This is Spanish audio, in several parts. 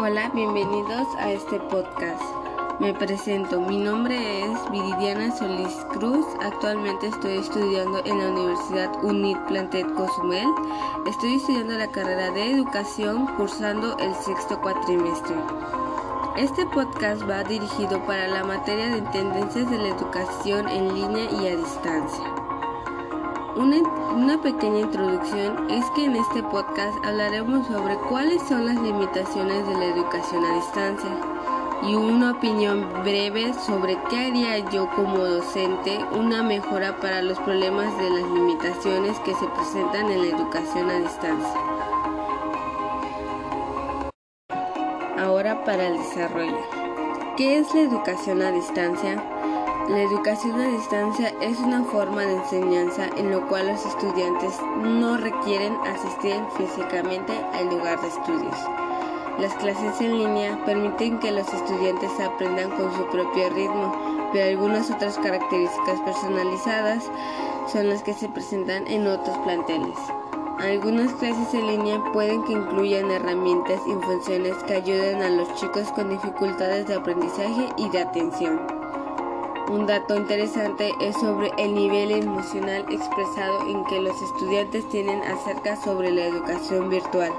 Hola, bienvenidos a este podcast. Me presento, mi nombre es Viridiana Solís Cruz, actualmente estoy estudiando en la Universidad UNIT Plantet Cozumel, estoy estudiando la carrera de educación cursando el sexto cuatrimestre. Este podcast va dirigido para la materia de tendencias de la educación en línea y a distancia. Una, pequeña introducción es que en este podcast hablaremos sobre cuáles son las limitaciones de la educación a distancia y una opinión breve sobre qué haría yo como docente una mejora para los problemas de las limitaciones que se presentan en la educación a distancia. Ahora para el desarrollo. ¿Qué es la educación a distancia? La educación a distancia es una forma de enseñanza en lo cual los estudiantes no requieren asistir físicamente al lugar de estudios. Las clases en línea permiten que los estudiantes aprendan con su propio ritmo, pero algunas otras características personalizadas son las que se presentan en otros planteles. Algunas clases en línea pueden que incluyan herramientas y funciones que ayuden a los chicos con dificultades de aprendizaje y de atención. Un dato interesante es sobre el nivel emocional expresado en que los estudiantes tienen acerca sobre la educación virtual.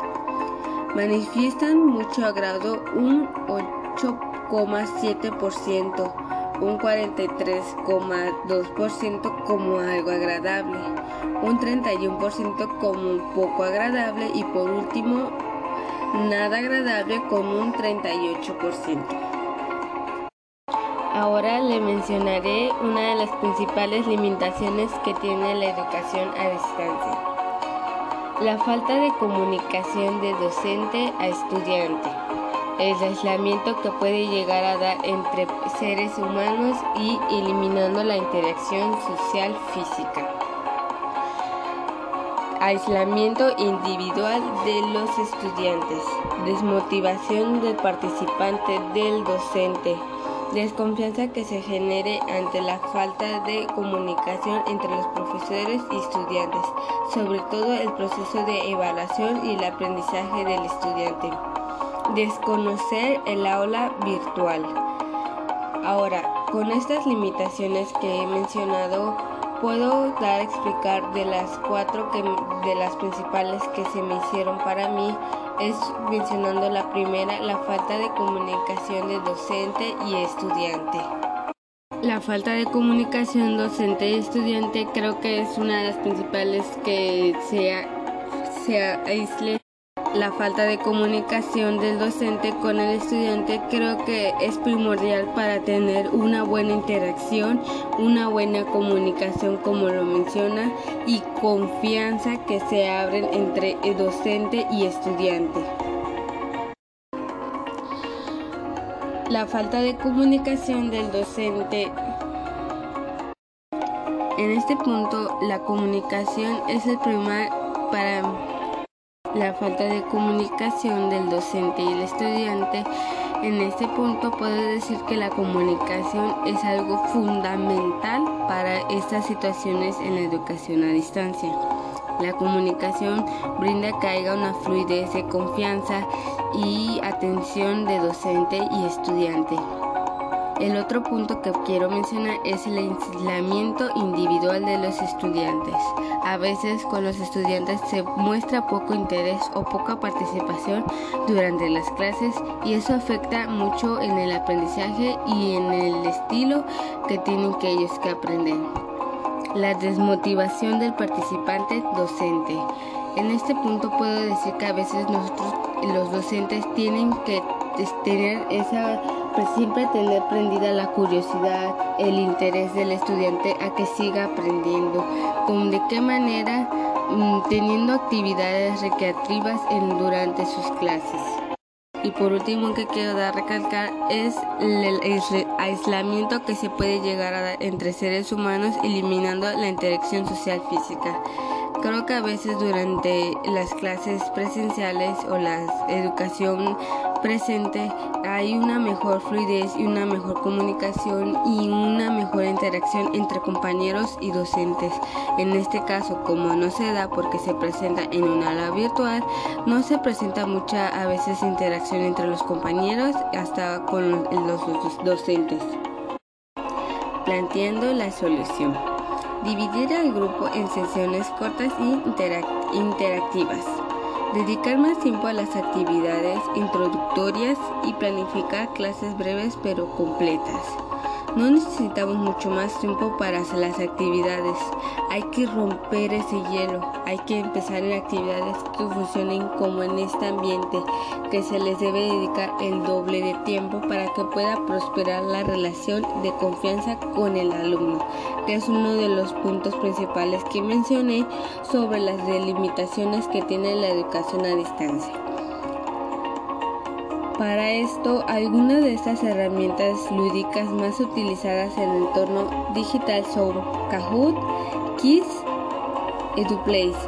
Manifiestan mucho agrado un 8,7%, un 43,2% como algo agradable, un 31% como poco agradable y por último nada agradable como un 38%. Ahora le mencionaré una de las principales limitaciones que tiene la educación a distancia. La falta de comunicación de docente a estudiante. El aislamiento que puede llegar a dar entre seres humanos y eliminando la interacción social física. Aislamiento individual de los estudiantes. Desmotivación del participante del docente desconfianza que se genere ante la falta de comunicación entre los profesores y estudiantes, sobre todo el proceso de evaluación y el aprendizaje del estudiante. Desconocer el aula virtual. Ahora, con estas limitaciones que he mencionado, puedo dar a explicar de las cuatro que, de las principales que se me hicieron para mí es mencionando la primera, la falta de comunicación de docente y estudiante. La falta de comunicación docente y estudiante creo que es una de las principales que se, se aísle la falta de comunicación del docente con el estudiante creo que es primordial para tener una buena interacción, una buena comunicación como lo menciona y confianza que se abren entre docente y estudiante. La falta de comunicación del docente en este punto, la comunicación es el primer para la falta de comunicación del docente y el estudiante. En este punto puedo decir que la comunicación es algo fundamental para estas situaciones en la educación a distancia. La comunicación brinda que haya una fluidez de confianza y atención de docente y estudiante. El otro punto que quiero mencionar es el aislamiento individual de los estudiantes. A veces con los estudiantes se muestra poco interés o poca participación durante las clases y eso afecta mucho en el aprendizaje y en el estilo que tienen que que aprender. La desmotivación del participante docente. En este punto puedo decir que a veces nosotros los docentes tienen que tener esa pues siempre tener prendida la curiosidad, el interés del estudiante a que siga aprendiendo, con de qué manera mm, teniendo actividades recreativas en, durante sus clases. Y por último que quiero dar recalcar es el aislamiento que se puede llegar a dar entre seres humanos eliminando la interacción social física. Creo que a veces durante las clases presenciales o la educación presente hay una mejor fluidez y una mejor comunicación y una mejor interacción entre compañeros y docentes. En este caso, como no se da porque se presenta en una aula virtual, no se presenta mucha a veces interacción entre los compañeros hasta con los docentes. Planteando la solución. Dividir al grupo en sesiones cortas y interactivas. Dedicar más tiempo a las actividades introductorias y planificar clases breves pero completas. No necesitamos mucho más tiempo para hacer las actividades. Hay que romper ese hielo. Hay que empezar en actividades que funcionen como en este ambiente, que se les debe dedicar el doble de tiempo para que pueda prosperar la relación de confianza con el alumno, que es uno de los puntos principales que mencioné sobre las delimitaciones que tiene la educación a distancia. Para esto, algunas de estas herramientas lúdicas más utilizadas en el entorno digital son Kahoot, Kiss, EduPlace.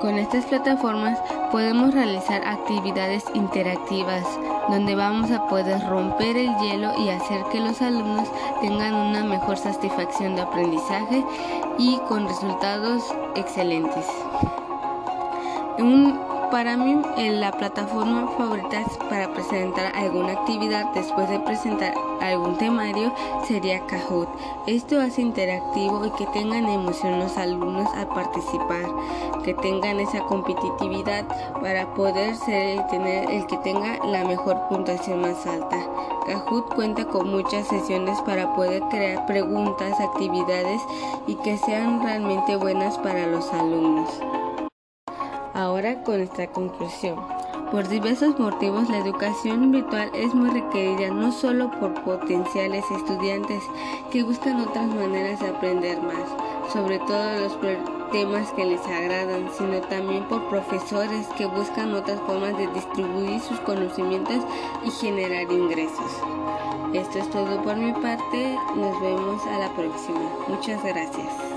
Con estas plataformas podemos realizar actividades interactivas donde vamos a poder romper el hielo y hacer que los alumnos tengan una mejor satisfacción de aprendizaje y con resultados excelentes para mí, la plataforma favorita para presentar alguna actividad después de presentar algún temario sería Kahoot. Esto hace interactivo y que tengan emoción los alumnos al participar, que tengan esa competitividad para poder ser el, tener, el que tenga la mejor puntuación más alta. Kahoot cuenta con muchas sesiones para poder crear preguntas, actividades y que sean realmente buenas para los alumnos. Ahora con esta conclusión. Por diversos motivos, la educación virtual es muy requerida no solo por potenciales estudiantes que buscan otras maneras de aprender más, sobre todo los temas que les agradan, sino también por profesores que buscan otras formas de distribuir sus conocimientos y generar ingresos. Esto es todo por mi parte, nos vemos a la próxima. Muchas gracias.